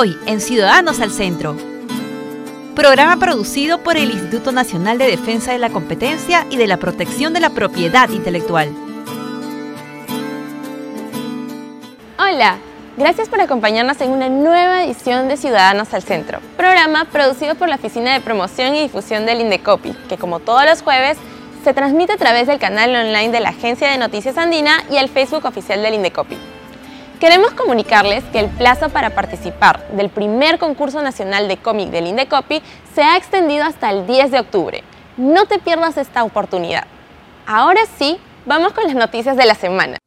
Hoy en Ciudadanos al Centro. Programa producido por el Instituto Nacional de Defensa de la Competencia y de la Protección de la Propiedad Intelectual. Hola, gracias por acompañarnos en una nueva edición de Ciudadanos al Centro, programa producido por la Oficina de Promoción y Difusión del Indecopi, que como todos los jueves se transmite a través del canal online de la Agencia de Noticias Andina y el Facebook oficial del Indecopi. Queremos comunicarles que el plazo para participar del primer concurso nacional de cómic del Indecopi se ha extendido hasta el 10 de octubre. No te pierdas esta oportunidad. Ahora sí, vamos con las noticias de la semana.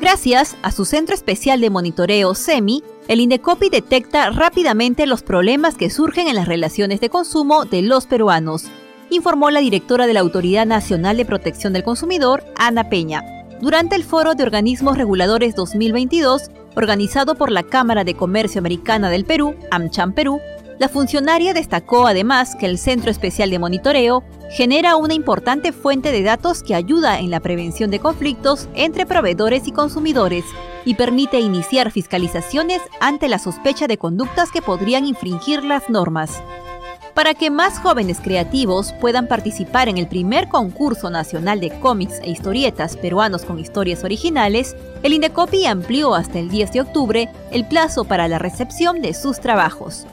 Gracias a su Centro Especial de Monitoreo SEMI, el Indecopi detecta rápidamente los problemas que surgen en las relaciones de consumo de los peruanos informó la directora de la Autoridad Nacional de Protección del Consumidor, Ana Peña, durante el Foro de Organismos Reguladores 2022, organizado por la Cámara de Comercio Americana del Perú, AmCham Perú, la funcionaria destacó además que el Centro Especial de Monitoreo genera una importante fuente de datos que ayuda en la prevención de conflictos entre proveedores y consumidores y permite iniciar fiscalizaciones ante la sospecha de conductas que podrían infringir las normas. Para que más jóvenes creativos puedan participar en el primer concurso nacional de cómics e historietas peruanos con historias originales, el Indecopi amplió hasta el 10 de octubre el plazo para la recepción de sus trabajos.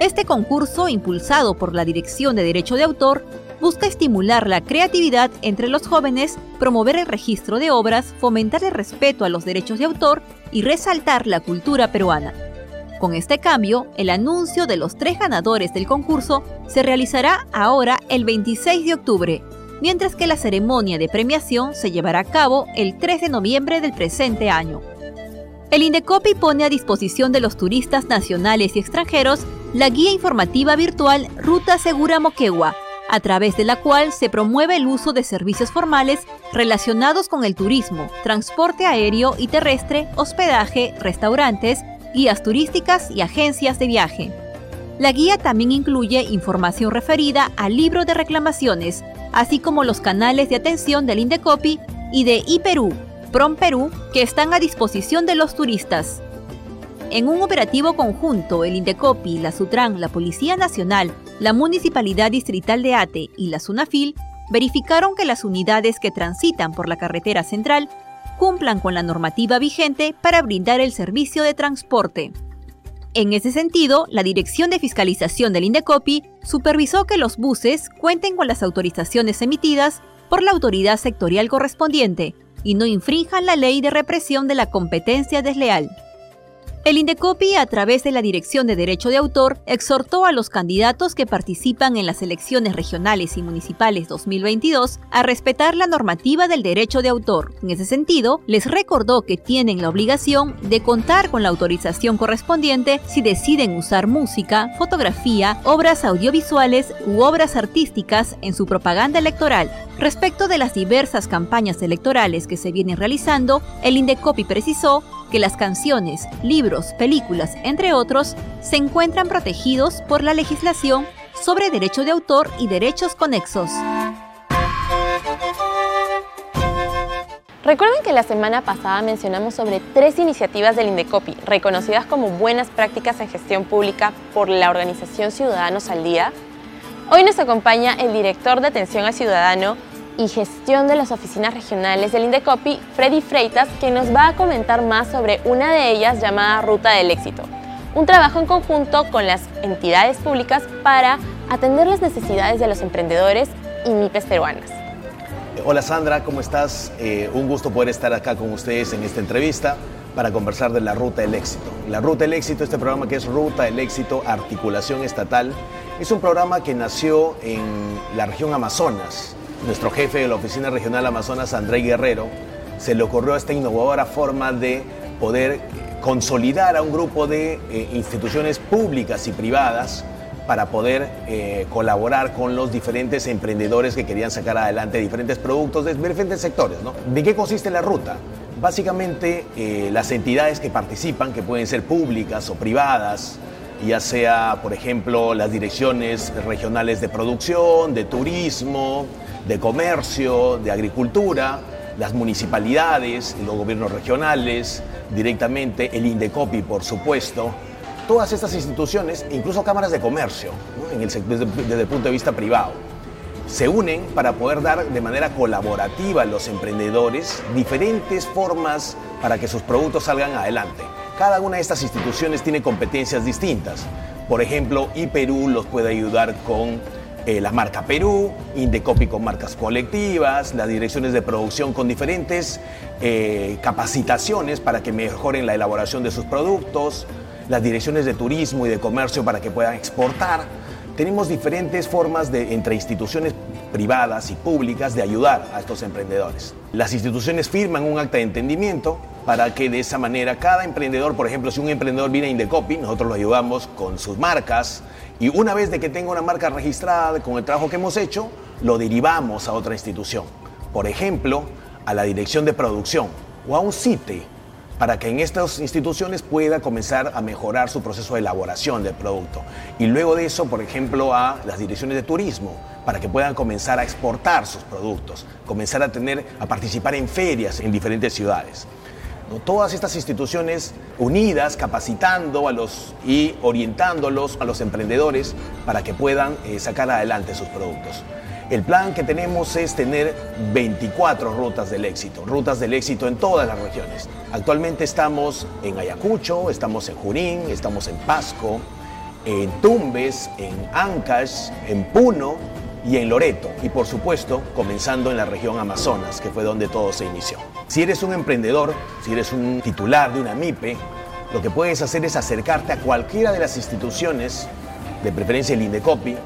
Este concurso, impulsado por la Dirección de Derecho de Autor, busca estimular la creatividad entre los jóvenes, promover el registro de obras, fomentar el respeto a los derechos de autor y resaltar la cultura peruana. Con este cambio, el anuncio de los tres ganadores del concurso se realizará ahora el 26 de octubre, mientras que la ceremonia de premiación se llevará a cabo el 3 de noviembre del presente año. El Indecopi pone a disposición de los turistas nacionales y extranjeros la guía informativa virtual Ruta Segura Moquegua, a través de la cual se promueve el uso de servicios formales relacionados con el turismo, transporte aéreo y terrestre, hospedaje, restaurantes, guías turísticas y agencias de viaje. La guía también incluye información referida al libro de reclamaciones, así como los canales de atención del Indecopi y de iPerú, Prom Perú, que están a disposición de los turistas. En un operativo conjunto, el Indecopi, la Sutran, la Policía Nacional, la Municipalidad Distrital de Ate y la Sunafil verificaron que las unidades que transitan por la carretera central cumplan con la normativa vigente para brindar el servicio de transporte. En ese sentido, la Dirección de Fiscalización del Indecopi supervisó que los buses cuenten con las autorizaciones emitidas por la autoridad sectorial correspondiente y no infrinjan la ley de represión de la competencia desleal. El Indecopi, a través de la Dirección de Derecho de Autor, exhortó a los candidatos que participan en las elecciones regionales y municipales 2022 a respetar la normativa del derecho de autor. En ese sentido, les recordó que tienen la obligación de contar con la autorización correspondiente si deciden usar música, fotografía, obras audiovisuales u obras artísticas en su propaganda electoral. Respecto de las diversas campañas electorales que se vienen realizando, el Indecopi precisó que las canciones, libros, películas, entre otros, se encuentran protegidos por la legislación sobre derecho de autor y derechos conexos. Recuerden que la semana pasada mencionamos sobre tres iniciativas del Indecopi, reconocidas como buenas prácticas en gestión pública por la organización Ciudadanos al Día. Hoy nos acompaña el director de Atención al Ciudadano, y gestión de las oficinas regionales del Indecopi, Freddy Freitas, que nos va a comentar más sobre una de ellas llamada Ruta del Éxito, un trabajo en conjunto con las entidades públicas para atender las necesidades de los emprendedores y MIPES peruanas. Hola Sandra, ¿cómo estás? Eh, un gusto poder estar acá con ustedes en esta entrevista para conversar de la Ruta del Éxito. La Ruta del Éxito, este programa que es Ruta del Éxito Articulación Estatal, es un programa que nació en la región Amazonas, nuestro jefe de la Oficina Regional Amazonas, André Guerrero, se le ocurrió esta innovadora forma de poder consolidar a un grupo de eh, instituciones públicas y privadas para poder eh, colaborar con los diferentes emprendedores que querían sacar adelante diferentes productos de diferentes sectores. ¿De qué consiste la ruta? Básicamente eh, las entidades que participan, que pueden ser públicas o privadas, ya sea, por ejemplo, las direcciones regionales de producción, de turismo, de comercio, de agricultura, las municipalidades, los gobiernos regionales, directamente el Indecopi, por supuesto, todas estas instituciones, incluso cámaras de comercio, desde, el punto de vista privado, se unen para poder dar de manera colaborativa a los emprendedores diferentes formas para que sus productos salgan adelante. Cada una de estas instituciones tiene competencias distintas. Por ejemplo, IPerú los puede ayudar con eh, la marca Perú, Indecopi con marcas colectivas, las direcciones de producción con diferentes eh, capacitaciones para que mejoren la elaboración de sus productos, las direcciones de turismo y de comercio para que puedan exportar. Tenemos diferentes formas de, entre instituciones privadas y públicas de ayudar a estos emprendedores. Las instituciones firman un acta de entendimiento para que de esa manera cada emprendedor, por ejemplo, si un emprendedor viene a Indecopi, nosotros lo ayudamos con sus marcas y una vez de que tenga una marca registrada con el trabajo que hemos hecho, lo derivamos a otra institución. Por ejemplo, a la dirección de producción o a un CITE para que en estas instituciones pueda comenzar a mejorar su proceso de elaboración del producto. Y luego de eso, por ejemplo, a las direcciones de turismo, para que puedan comenzar a exportar sus productos, comenzar a tener a participar en ferias en diferentes ciudades. Todas estas instituciones unidas, capacitando a los y orientándolos a los emprendedores para que puedan eh, sacar adelante sus productos. El plan que tenemos es tener 24 rutas del éxito, rutas del éxito en todas las regiones. Actualmente estamos en Ayacucho, estamos en Junín, estamos en Pasco, en Tumbes, en Ancash, en Puno y en Loreto. Y por supuesto, comenzando en la región Amazonas, que fue donde todo se inició. Si eres un emprendedor, si eres un titular de una MIPE, lo que puedes hacer es acercarte a cualquiera de las instituciones, de preferencia el INDECOPI,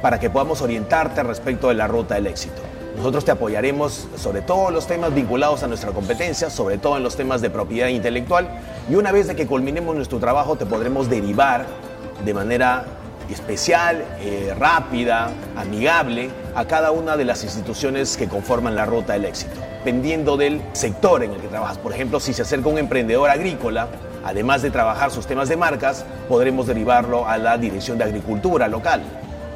para que podamos orientarte respecto de la ruta del éxito. Nosotros te apoyaremos sobre todos los temas vinculados a nuestra competencia, sobre todo en los temas de propiedad intelectual, y una vez que culminemos nuestro trabajo te podremos derivar de manera especial, eh, rápida, amigable a cada una de las instituciones que conforman la ruta del éxito, dependiendo del sector en el que trabajas. Por ejemplo, si se acerca un emprendedor agrícola, además de trabajar sus temas de marcas, podremos derivarlo a la Dirección de Agricultura local.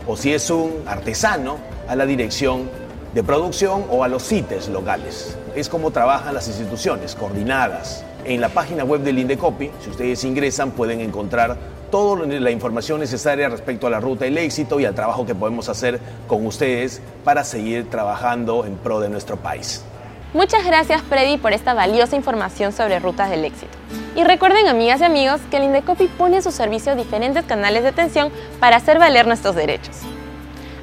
O si es un artesano, a la Dirección de Producción o a los CITES locales. Es como trabajan las instituciones, coordinadas. En la página web del Indecopi, si ustedes ingresan, pueden encontrar toda la información necesaria respecto a la ruta del éxito y al trabajo que podemos hacer con ustedes para seguir trabajando en pro de nuestro país. Muchas gracias Freddy por esta valiosa información sobre rutas del éxito. Y recuerden amigas y amigos que el Indecopi pone a su servicio diferentes canales de atención para hacer valer nuestros derechos.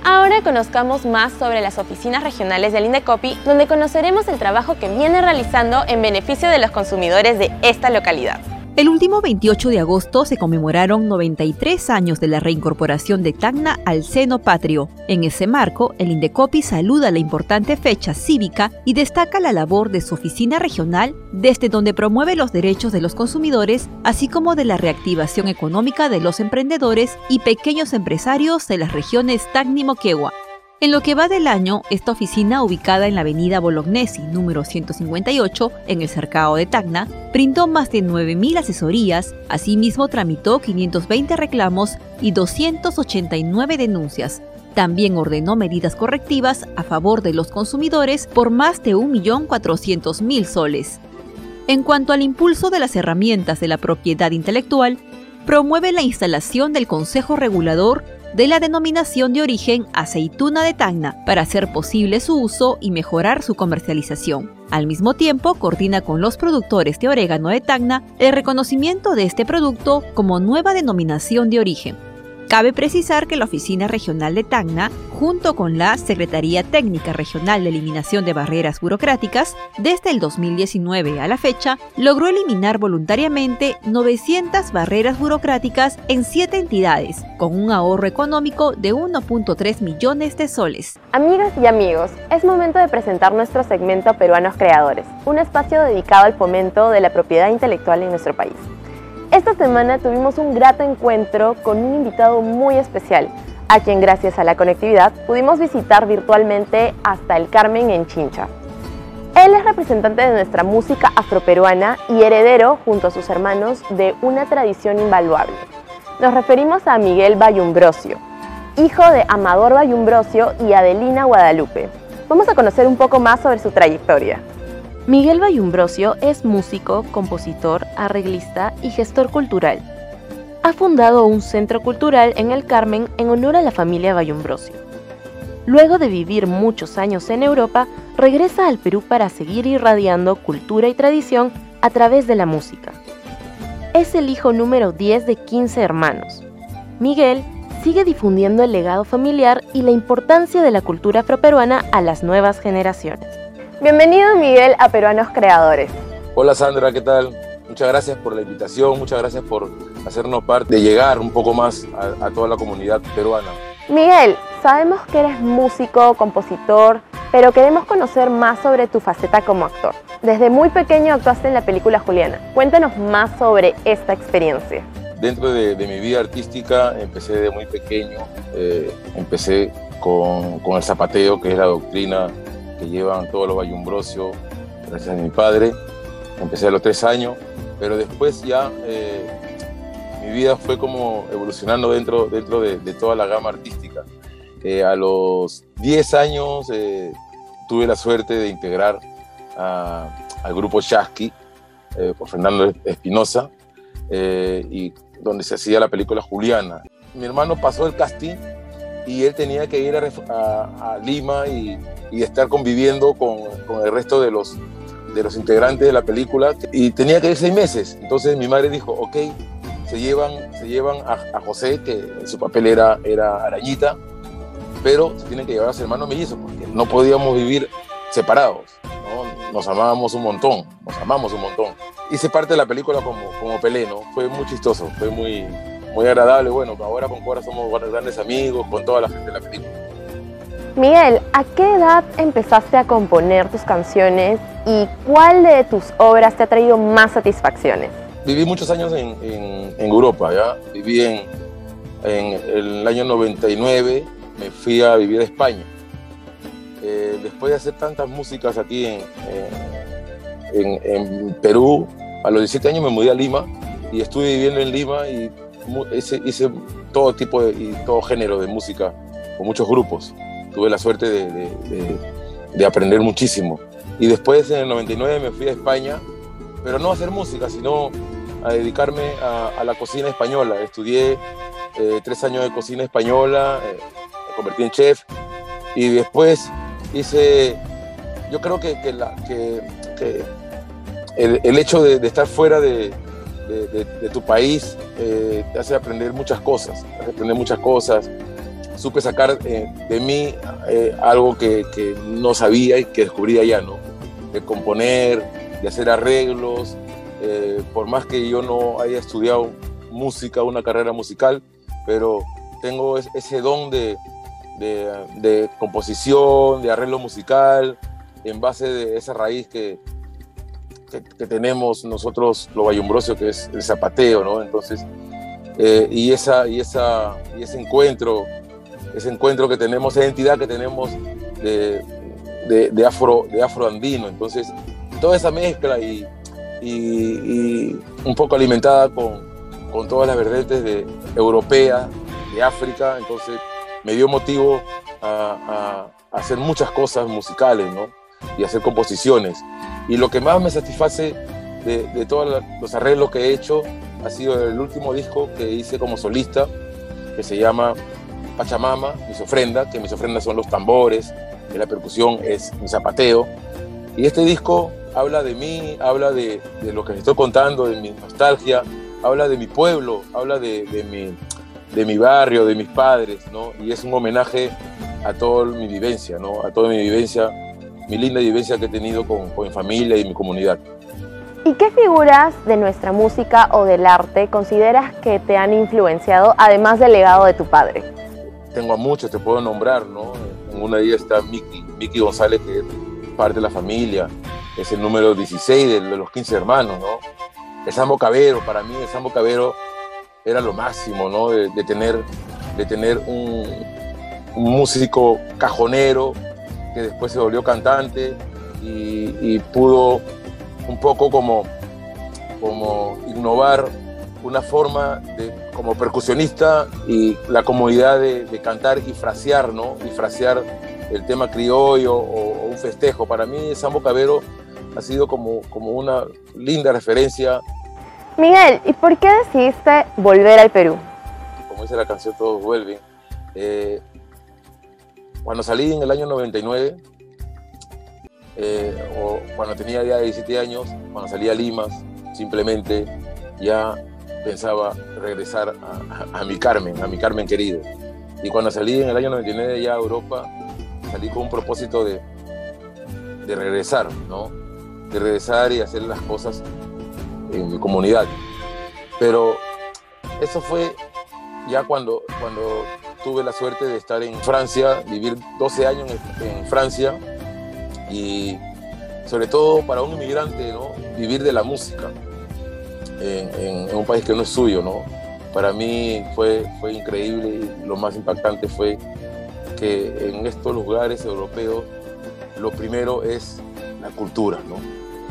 Ahora conozcamos más sobre las oficinas regionales del Indecopi, donde conoceremos el trabajo que viene realizando en beneficio de los consumidores de esta localidad. El último 28 de agosto se conmemoraron 93 años de la reincorporación de Tacna al seno patrio. En ese marco, el Indecopi saluda la importante fecha cívica y destaca la labor de su oficina regional, desde donde promueve los derechos de los consumidores, así como de la reactivación económica de los emprendedores y pequeños empresarios de las regiones Tacna y Moquegua. En lo que va del año, esta oficina, ubicada en la avenida Bolognesi, número 158, en el cercado de Tacna, brindó más de 9.000 asesorías, asimismo tramitó 520 reclamos y 289 denuncias. También ordenó medidas correctivas a favor de los consumidores por más de 1.400.000 soles. En cuanto al impulso de las herramientas de la propiedad intelectual, promueve la instalación del Consejo Regulador de la denominación de origen aceituna de Tacna para hacer posible su uso y mejorar su comercialización. Al mismo tiempo, coordina con los productores de orégano de Tacna el reconocimiento de este producto como nueva denominación de origen. Cabe precisar que la Oficina Regional de Tacna, junto con la Secretaría Técnica Regional de Eliminación de Barreras Burocráticas, desde el 2019 a la fecha, logró eliminar voluntariamente 900 barreras burocráticas en 7 entidades, con un ahorro económico de 1.3 millones de soles. Amigas y amigos, es momento de presentar nuestro segmento Peruanos Creadores, un espacio dedicado al fomento de la propiedad intelectual en nuestro país. Esta semana tuvimos un grato encuentro con un invitado muy especial, a quien gracias a la conectividad pudimos visitar virtualmente hasta el Carmen en Chincha. Él es representante de nuestra música afroperuana y heredero, junto a sus hermanos, de una tradición invaluable. Nos referimos a Miguel Bayumbrosio, hijo de Amador Bayumbrosio y Adelina Guadalupe. Vamos a conocer un poco más sobre su trayectoria. Miguel Bayumbrosio es músico, compositor, arreglista y gestor cultural. Ha fundado un centro cultural en el Carmen en honor a la familia Bayumbrosio. Luego de vivir muchos años en Europa, regresa al Perú para seguir irradiando cultura y tradición a través de la música. Es el hijo número 10 de 15 hermanos. Miguel sigue difundiendo el legado familiar y la importancia de la cultura afroperuana a las nuevas generaciones. Bienvenido Miguel a Peruanos Creadores. Hola Sandra, ¿qué tal? Muchas gracias por la invitación, muchas gracias por hacernos parte de llegar un poco más a, toda la comunidad peruana. Miguel, sabemos que eres músico, compositor, pero queremos conocer más sobre tu faceta como actor. Desde muy pequeño actuaste en la película Juliana. Cuéntanos más sobre esta experiencia. Dentro de, mi vida artística empecé de muy pequeño, eh, empecé con, con el zapateo, que es la doctrina que llevan todos los bayumbrosios, gracias a mi padre. Empecé a los tres años, pero después ya eh, mi vida fue como evolucionando dentro, dentro de, toda la gama artística. Eh, a los 10 años eh, tuve la suerte de integrar al grupo Shasky por Fernando Espinosa, y donde se hacía la película Juliana. Mi hermano pasó el casting y él tenía que ir a, Lima y, estar conviviendo con, el resto de los, de los integrantes de la película y tenía que ir seis meses. Entonces mi madre dijo, ok, se llevan, se llevan a, José, que su papel era, era arañita, pero se tienen que llevar a su hermano mellizo porque no podíamos vivir separados. Nos amábamos un montón, nos amamos un montón. Hice parte de la película como, como Pelé, ¿no? Fue muy chistoso, fue muy, muy agradable. Bueno, ahora con Cora somos grandes amigos, con toda la gente de la película. Miguel, ¿a qué edad empezaste a componer tus canciones y cuál de tus obras te ha traído más satisfacciones? Viví muchos años en, Europa, ¿ya? Viví en, en, el año 99, me fui a vivir a España. Eh, después de hacer tantas músicas aquí en, en Perú, a los 17 años me mudé a Lima y estuve viviendo en Lima y hice, todo tipo de, y todo género de música con muchos grupos. Tuve la suerte de, aprender muchísimo. Y después en el 99 me fui a España, pero no a hacer música, sino a dedicarme a, la cocina española. Estudié eh, tres años de cocina española, eh, me convertí en chef y después hice, yo creo que, el, hecho de, estar fuera de, de, tu país eh, te hace aprender muchas cosas, te hace aprender muchas cosas. Supe sacar eh, de mí eh, algo que, no sabía y que descubrí allá, ¿no? De componer, de hacer arreglos. por más que yo no haya estudiado música, una carrera musical, pero tengo ese don de, de, de composición, de arreglo musical, en base de esa raíz que, que, tenemos nosotros, lo bayumbrosio, que es el zapateo, ¿no? Entonces, eh, y, esa, y, esa, y ese encuentro, ese encuentro que tenemos, esa identidad que tenemos de, de, afro, de afroandino. Entonces, toda esa mezcla y, y, un poco alimentada con, con todas las vertientes de, europeas, de África, entonces me dio motivo a hacer muchas cosas musicales, ¿no? Y hacer composiciones. Y lo que más me satisface de, todos los arreglos que he hecho ha sido el último disco que hice como solista, que se llama Pachamama, mis ofrendas, que mis ofrendas son los tambores, que la percusión es mi zapateo. Y este disco habla de mí, habla de, lo que les estoy contando, de mi nostalgia, habla de mi pueblo, habla de, mi, de mi barrio, de mis padres, ¿no? Y es un homenaje a toda mi vivencia, ¿no? A toda mi vivencia mi linda vivencia que he tenido con, mi familia y mi comunidad. ¿Y qué figuras de nuestra música o del arte consideras que te han influenciado, además del legado de tu padre? Tengo a muchos, te puedo nombrar, ¿no? En una de ellas está Miki, Miki González, que es parte de la familia, es el número 16 de, los 15 hermanos, ¿no? El Sambo Cabero, para mí el Sambo Cabero era lo máximo, ¿no? De, tener, de tener un, un músico cajonero, que después se volvió cantante y, pudo un poco como, como innovar una forma de, como percusionista y la comodidad de, cantar y frasear, ¿no? Y frasear el tema criollo o, un festejo. Para mí, Sambo Cabero ha sido como, como una linda referencia. Miguel, ¿y por qué decidiste volver al Perú? Como dice la canción Todos vuelven. Eh, cuando salí en el año 99, eh, o cuando tenía ya 17 años, cuando salí a Lima, simplemente ya pensaba regresar a, mi Carmen, a mi Carmen querido. Y cuando salí en el año 99 ya a Europa, salí con un propósito de, de regresar, ¿no? De regresar y hacer las cosas en mi comunidad. Pero eso fue ya cuando, cuando tuve la suerte de estar en Francia, vivir 12 años en, Francia y sobre todo para un inmigrante, ¿no? Vivir de la música en, un país que no es suyo, ¿no? Para mí fue, fue increíble lo más impactante fue que en estos lugares europeos lo primero es la cultura, ¿no?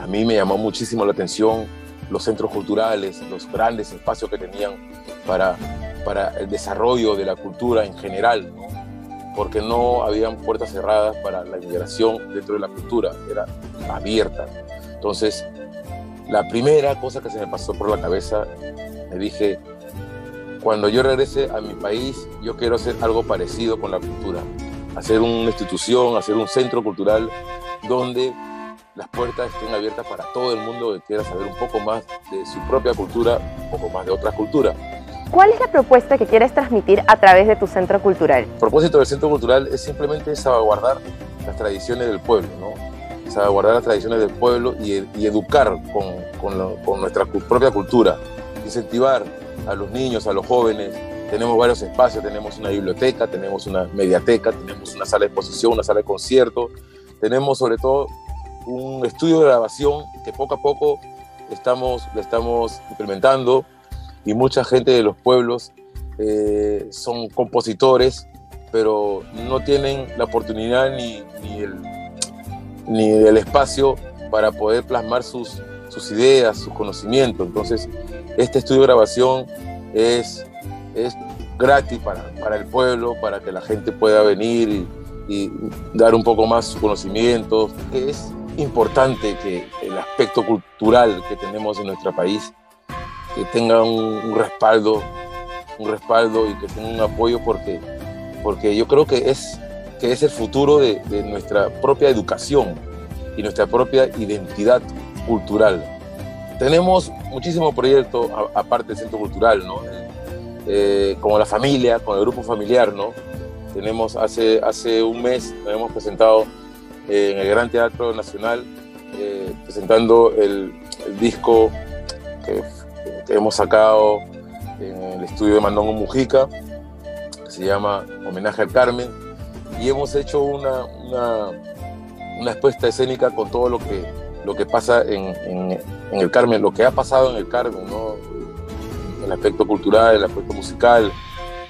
A mí me llamó muchísimo la atención los centros culturales, los grandes espacios que tenían para para el desarrollo de la cultura en general, porque no habían puertas cerradas para la inmigración dentro de la cultura, era abierta. Entonces, la primera cosa que se me pasó por la cabeza, me dije, cuando yo regrese a mi país, yo quiero hacer algo parecido con la cultura, hacer una institución, hacer un centro cultural donde las puertas estén abiertas para todo el mundo que quiera saber un poco más de su propia cultura, un poco más de otras culturas. ¿Cuál es la propuesta que quieres transmitir a través de tu centro cultural? El propósito del centro cultural es simplemente salvaguardar las tradiciones del pueblo, ¿no? salvaguardar las tradiciones del pueblo y, educar con, nuestra propia cultura, incentivar a los niños, a los jóvenes. Tenemos varios espacios, tenemos una biblioteca, tenemos una mediateca, tenemos una sala de exposición, una sala de conciertos, tenemos sobre todo un estudio de grabación que poco a poco estamos, lo estamos implementando y mucha gente de los pueblos eh, son compositores, pero no tienen la oportunidad ni, ni, el, ni, el, espacio para poder plasmar sus, sus ideas, sus conocimientos. Entonces, este estudio de grabación es, es gratis para, para el pueblo, para que la gente pueda venir y, dar un poco más sus conocimientos. Es importante que el aspecto cultural que tenemos en nuestro país que tenga un, respaldo, un respaldo y que tenga un apoyo porque, porque yo creo que es, que es el futuro de, nuestra propia educación y nuestra propia identidad cultural. Tenemos muchísimos proyectos aparte del centro cultural, ¿no? Eh, como la familia, con el grupo familiar, ¿no? Tenemos hace, hace un mes, nos hemos presentado en el Gran Teatro Nacional, eh, presentando el, disco hemos sacado en el estudio de Mandongo Mujica, que se llama Homenaje al Carmen, y hemos hecho una, una, una expuesta escénica con todo lo que, lo que pasa en, en, el Carmen, lo que ha pasado en el Carmen, ¿no? el aspecto cultural, el aspecto musical,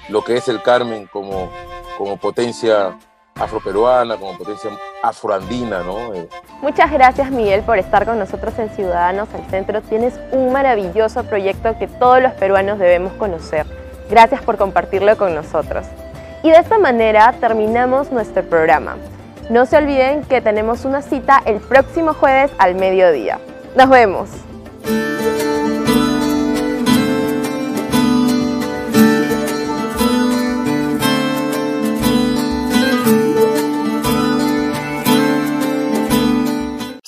lo que es el Carmen como, como potencia afroperuana, como potencia afroandina, ¿no? Eh, Muchas gracias Miguel por estar con nosotros en Ciudadanos al Centro. Tienes un maravilloso proyecto que todos los peruanos debemos conocer. Gracias por compartirlo con nosotros. Y de esta manera terminamos nuestro programa. No se olviden que tenemos una cita el próximo jueves al mediodía. Nos vemos.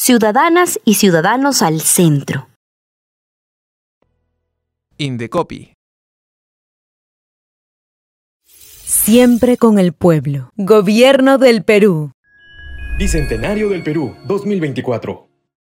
Ciudadanas y ciudadanos al centro. Indecopy. Siempre con el pueblo. Gobierno del Perú. Bicentenario del Perú 2024.